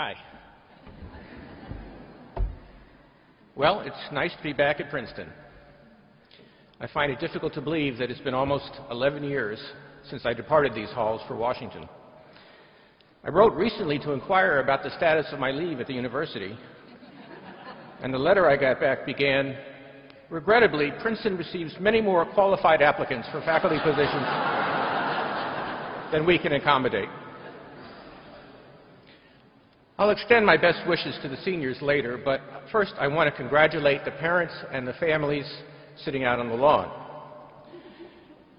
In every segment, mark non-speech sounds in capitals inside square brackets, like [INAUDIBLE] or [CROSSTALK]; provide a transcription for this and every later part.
Hi. Well, it's nice to be back at Princeton. I find it difficult to believe that it's been almost 11 years since I departed these halls for Washington. I wrote recently to inquire about the status of my leave at the university, and the letter I got back began Regrettably, Princeton receives many more qualified applicants for faculty positions than we can accommodate. I'll extend my best wishes to the seniors later, but first I want to congratulate the parents and the families sitting out on the lawn.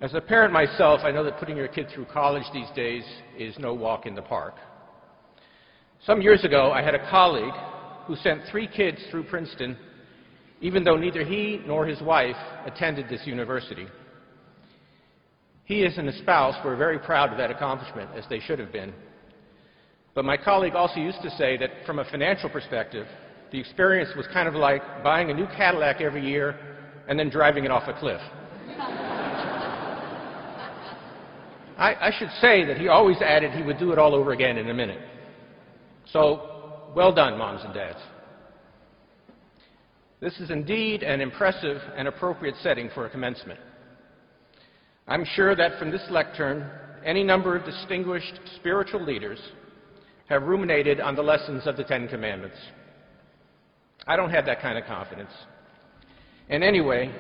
As a parent myself, I know that putting your kid through college these days is no walk in the park. Some years ago, I had a colleague who sent three kids through Princeton, even though neither he nor his wife attended this university. He and his spouse were very proud of that accomplishment, as they should have been. But my colleague also used to say that from a financial perspective, the experience was kind of like buying a new Cadillac every year and then driving it off a cliff. [LAUGHS] I, I, should say that he always added he would do it all over again in a minute. So, well done, moms and dads. This is indeed an impressive and appropriate setting for a commencement. I'm sure that from this lectern, any number of distinguished spiritual leaders have ruminated on the lessons of the Ten Commandments. I don't have that kind of confidence. And anyway,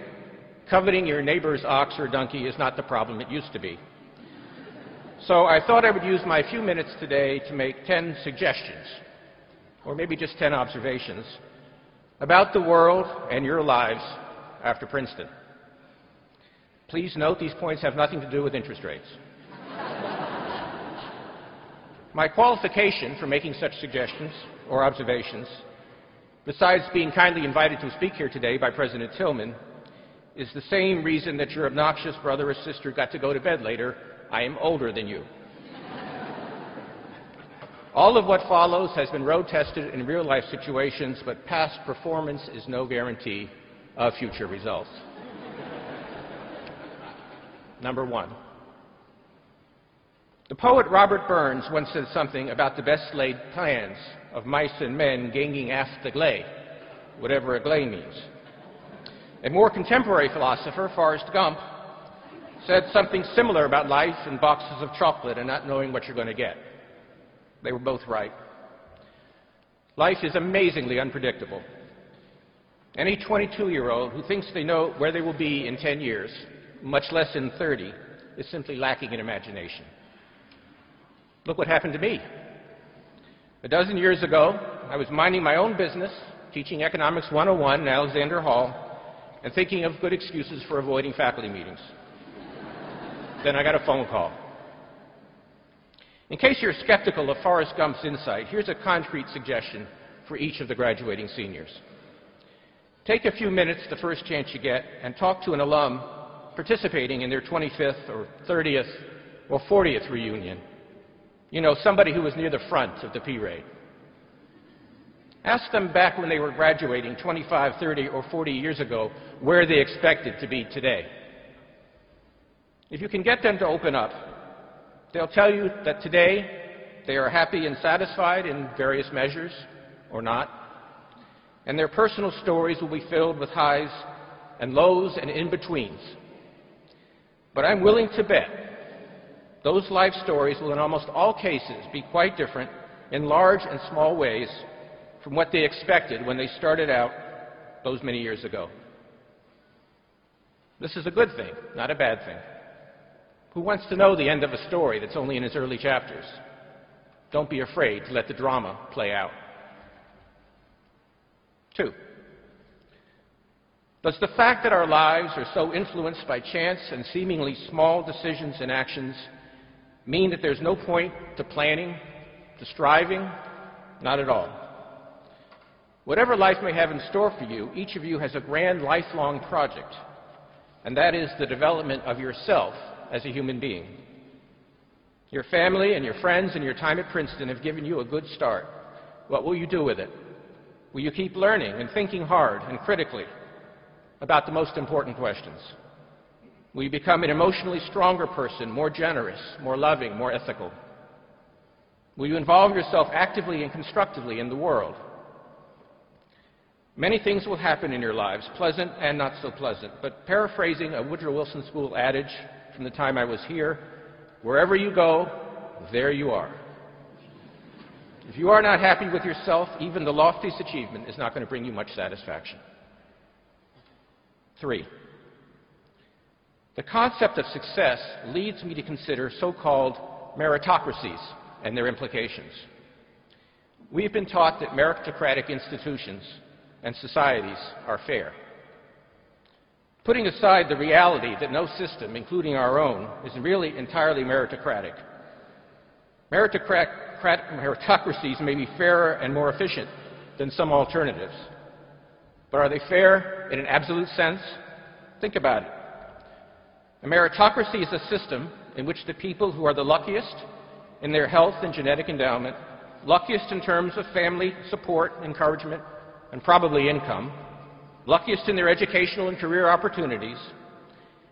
coveting your neighbor's ox or donkey is not the problem it used to be. So I thought I would use my few minutes today to make 10 suggestions, or maybe just 10 observations, about the world and your lives after Princeton. Please note these points have nothing to do with interest rates. My qualification for making such suggestions or observations, besides being kindly invited to speak here today by President Tilghman, is the same reason that your obnoxious brother or sister got to go to bed later. I am older than you. All of what follows has been road tested in real life situations, but past performance is no guarantee of future results. Number one. The poet Robert Burns once said something about the best laid plans of mice and men ganging aft the gley, whatever a gley means. A more contemporary philosopher, Forrest Gump, said something similar about life and boxes of chocolate and not knowing what you're going to get. They were both right. Life is amazingly unpredictable. Any 22 year old who thinks they know where they will be in 10 years, much less in 30, is simply lacking in imagination. Look what happened to me. A dozen years ago, I was minding my own business, teaching Economics 101 in Alexander Hall, and thinking of good excuses for avoiding faculty meetings. then I got a phone call. In case you're skeptical of Forrest Gump's insight, here's a concrete suggestion for each of the graduating seniors. Take a few minutes the first chance you get and talk to an alum participating in their 25th or 30th or 40th reunion. You know, somebody who was near the front of the P-rade. Ask them back when they were graduating 25, 30, or 40 years ago where they expected to be today. If you can get them to open up, They'll tell you that today they are happy and satisfied in various measures or not, and their personal stories will be filled with highs and lows and in betweens. But I'm willing to bet those life stories will, in almost all cases, be quite different in large and small ways from what they expected when they started out those many years ago. This is a good thing, not a bad thing. Who wants to know the end of a story that's only in its early chapters? Don't be afraid to let the drama play out. Two, does the fact that our lives are so influenced by chance and seemingly small decisions and actions mean that there's no point to planning, to striving? Not at all. Whatever life may have in store for you, each of you has a grand lifelong project, and that is the development of yourself as a human being. Your family and your friends and your time at Princeton have given you a good start. What will you do with it? Will you keep learning and thinking hard and critically about the most important questions? Will you become an emotionally stronger person, more generous, more loving, more ethical? Will you involve yourself actively and constructively in the world? Many things will happen in your lives, pleasant and not so pleasant. But paraphrasing a Woodrow Wilson School adage from the time I was here, wherever you go, there you are. If you are not happy with yourself, even the loftiest achievement is not going to bring you much satisfaction. Three, the concept of success leads me to consider so called meritocracies and their implications. We've been taught that meritocratic institutions and societies are fair. Putting aside the reality that no system, including our own, is really entirely meritocratic, meritocracies may be fairer and more efficient than some alternatives. But are they fair in an absolute sense? Think about it. A meritocracy is a system in which the people who are the luckiest in their health and genetic endowment, luckiest in terms of family support, encouragement, and probably income, luckiest in their educational and career opportunities,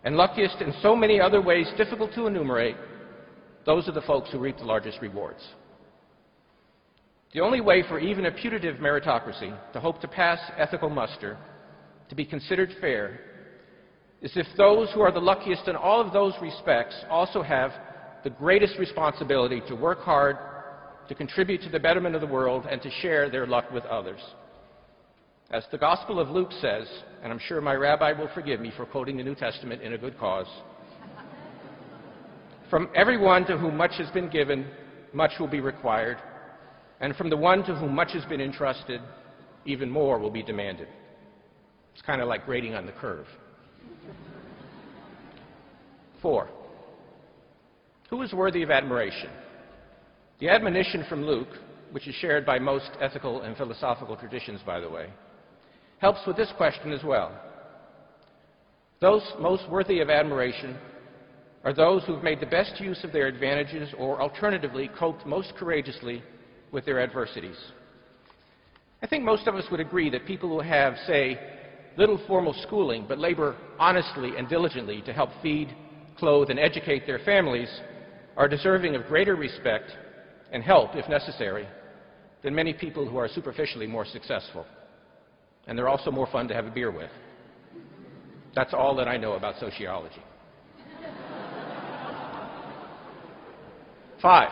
and luckiest in so many other ways difficult to enumerate, those are the folks who reap the largest rewards. The only way for even a putative meritocracy to hope to pass ethical muster, to be considered fair, is if those who are the luckiest in all of those respects also have the greatest responsibility to work hard, to contribute to the betterment of the world, and to share their luck with others. As the Gospel of Luke says, and I'm sure my rabbi will forgive me for quoting the New Testament in a good cause, from everyone to whom much has been given, much will be required, and from the one to whom much has been entrusted, even more will be demanded. It's kind of like grading on the curve. Four, who is worthy of admiration? The admonition from Luke, which is shared by most ethical and philosophical traditions, by the way, helps with this question as well. Those most worthy of admiration are those who've made the best use of their advantages or alternatively coped most courageously with their adversities. I think most of us would agree that people who have, say, little formal schooling but labor honestly and diligently to help feed, clothe, and educate their families are deserving of greater respect and help, if necessary, than many people who are superficially more successful and they're also more fun to have a beer with. That's all that I know about sociology. Five.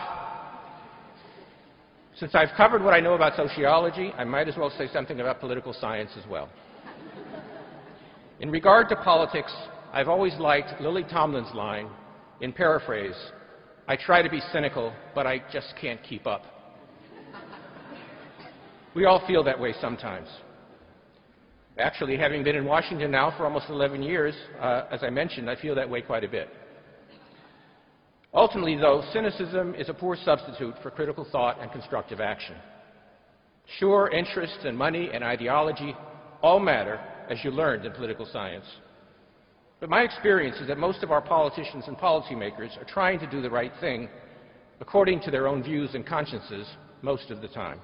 Since I've covered what I know about sociology, I might as well say something about political science as well. In regard to politics, I've always liked Lily Tomlin's line, in paraphrase, I try to be cynical, but I just can't keep up. We all feel that way sometimes. Actually, having been in Washington now for almost 11 years, uh, as I mentioned, I feel that way quite a bit. Ultimately, though, cynicism is a poor substitute for critical thought and constructive action. Sure, interests and money and ideology all matter, as you learned in political science. But my experience is that most of our politicians and policymakers are trying to do the right thing according to their own views and consciences most of the time.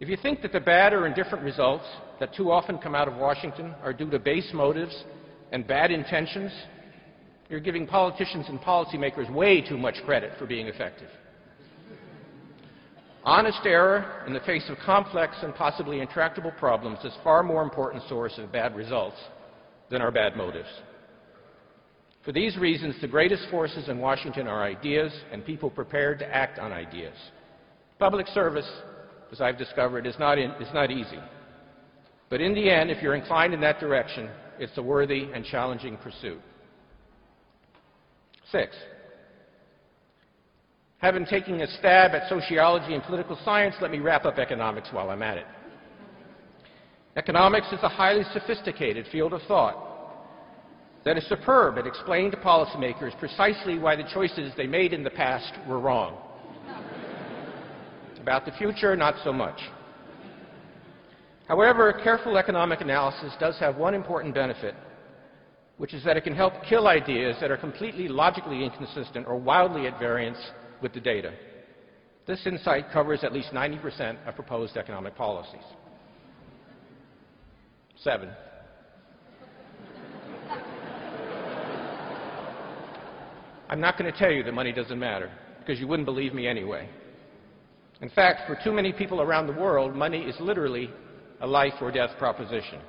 If you think that the bad or indifferent results that too often come out of Washington are due to base motives and bad intentions, you're giving politicians and policymakers way too much credit for being effective. Honest error in the face of complex and possibly intractable problems is far more important source of bad results than our bad motives. For these reasons, the greatest forces in Washington are ideas and people prepared to act on ideas. Public service as I've discovered, is not, in, is not easy. But in the end, if you're inclined in that direction, it's a worthy and challenging pursuit. Six, having taken a stab at sociology and political science, let me wrap up economics while I'm at it. Economics is a highly sophisticated field of thought that is superb at explaining to policymakers precisely why the choices they made in the past were wrong. About the future, not so much. However, careful economic analysis does have one important benefit, which is that it can help kill ideas that are completely logically inconsistent or wildly at variance with the data. This insight covers at least 90% of proposed economic policies. Seven. I'm not going to tell you that money doesn't matter. because you wouldn't believe me anyway. In fact, for too many people around the world, money is literally a life or death proposition.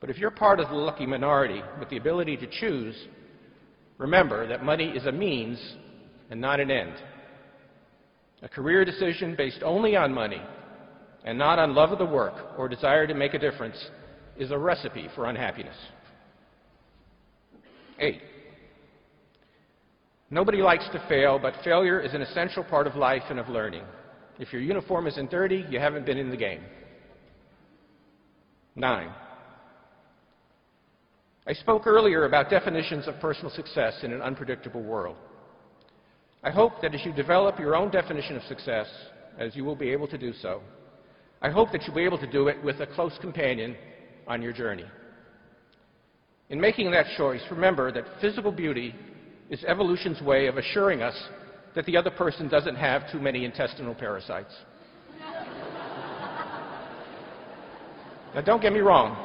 But if you're part of the lucky minority with the ability to choose, remember that money is a means and not an end. A career decision based only on money and not on love of the work or desire to make a difference is a recipe for unhappiness. Eight, nobody likes to fail, but failure is an essential part of life and of learning. If your uniform isn't dirty, you haven't been in the game. Nine, I spoke earlier about definitions of personal success in an unpredictable world. I hope that as you develop your own definition of success, as you will be able to do so, I hope that you'll be able to do it with a close companion on your journey. In making that choice, remember that physical beauty is evolution's way of assuring us that the other person doesn't have too many intestinal parasites. now, don't get me wrong.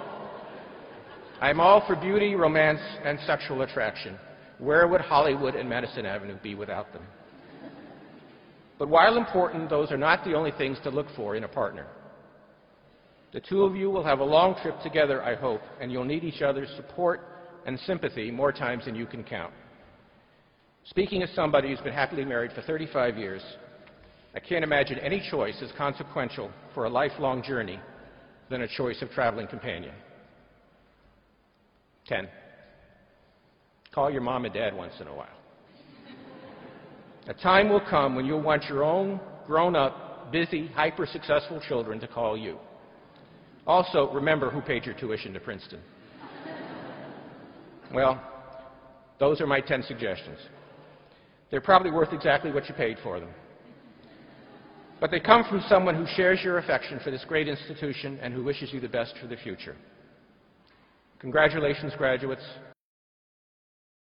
I'm all for beauty, romance, and sexual attraction. Where would Hollywood and Madison Avenue be without them? But while important, those are not the only things to look for in a partner. The two of you will have a long trip together, I hope, and you'll need each other's support and sympathy more times than you can count. Speaking as somebody who's been happily married for 35 years, I can't imagine any choice as consequential for a lifelong journey than a choice of traveling companion. 10. Call your mom and dad once in a while. A time will come when you'll want your own grown up, busy, hyper successful children to call you. Also, remember who paid your tuition to Princeton. Well, those are my 10 suggestions. They're probably worth exactly what you paid for them. But they come from someone who shares your affection for this great institution and who wishes you the best for the future. Congratulations, graduates.